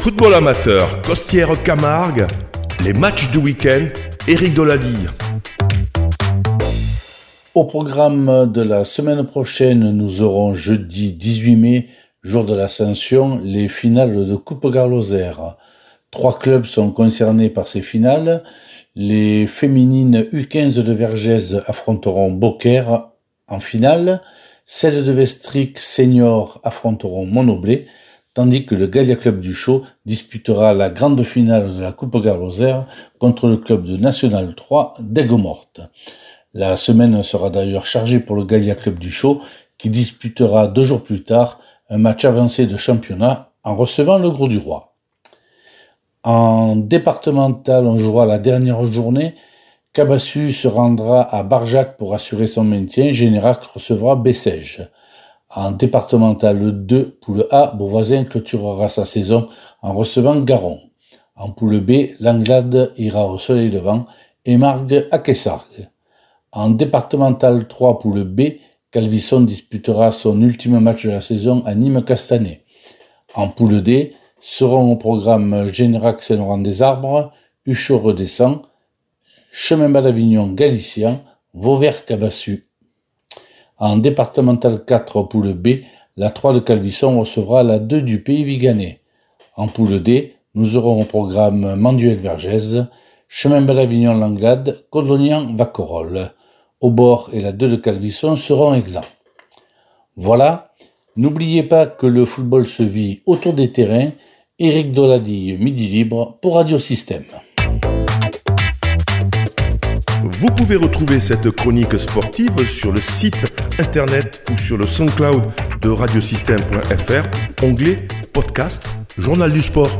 Football amateur, Costière Camargue, les matchs du week-end, Eric Dolady. Au programme de la semaine prochaine, nous aurons jeudi 18 mai, jour de l'ascension, les finales de Coupe Garloser. Trois clubs sont concernés par ces finales. Les féminines U15 de Vergès affronteront Beaucaire en finale. Celles de Vestric senior affronteront Monoblé, tandis que le Gallia Club du Chaux disputera la grande finale de la Coupe Garloser contre le club de National 3 d'Aigues-Mortes. La semaine sera d'ailleurs chargée pour le Gallia Club du Chaux qui disputera deux jours plus tard un match avancé de championnat en recevant le Gros du Roi. En départemental, on jouera la dernière journée. Cabassu se rendra à Barjac pour assurer son maintien. Générac recevra Bessèges. En départemental 2, poule A, Beauvoisin clôturera sa saison en recevant Garon. En poule B, Langlade ira au soleil levant et Margue à Kessargues. En départemental 3, poule B, Calvisson disputera son ultime match de la saison à Nîmes-Castanet. En poule D, seront au programme Générac Saint-Laurent des Arbres, Huchot redescend, Chemin Bas d'Avignon Galicien, Vauvert Cabassu. En départemental 4 poule B, la 3 de Calvisson recevra la 2 du pays Viganais. En poule D, nous aurons au programme Manduel Vergès, Chemin Bas d'Avignon Langlade, Codonian Vacorol. Au bord et la 2 de Calvisson seront exempts. Voilà, n'oubliez pas que le football se vit autour des terrains Éric Dolady, Midi Libre pour Radio Système. Vous pouvez retrouver cette chronique sportive sur le site internet ou sur le SoundCloud de radiosystème.fr, onglet podcast, journal du sport.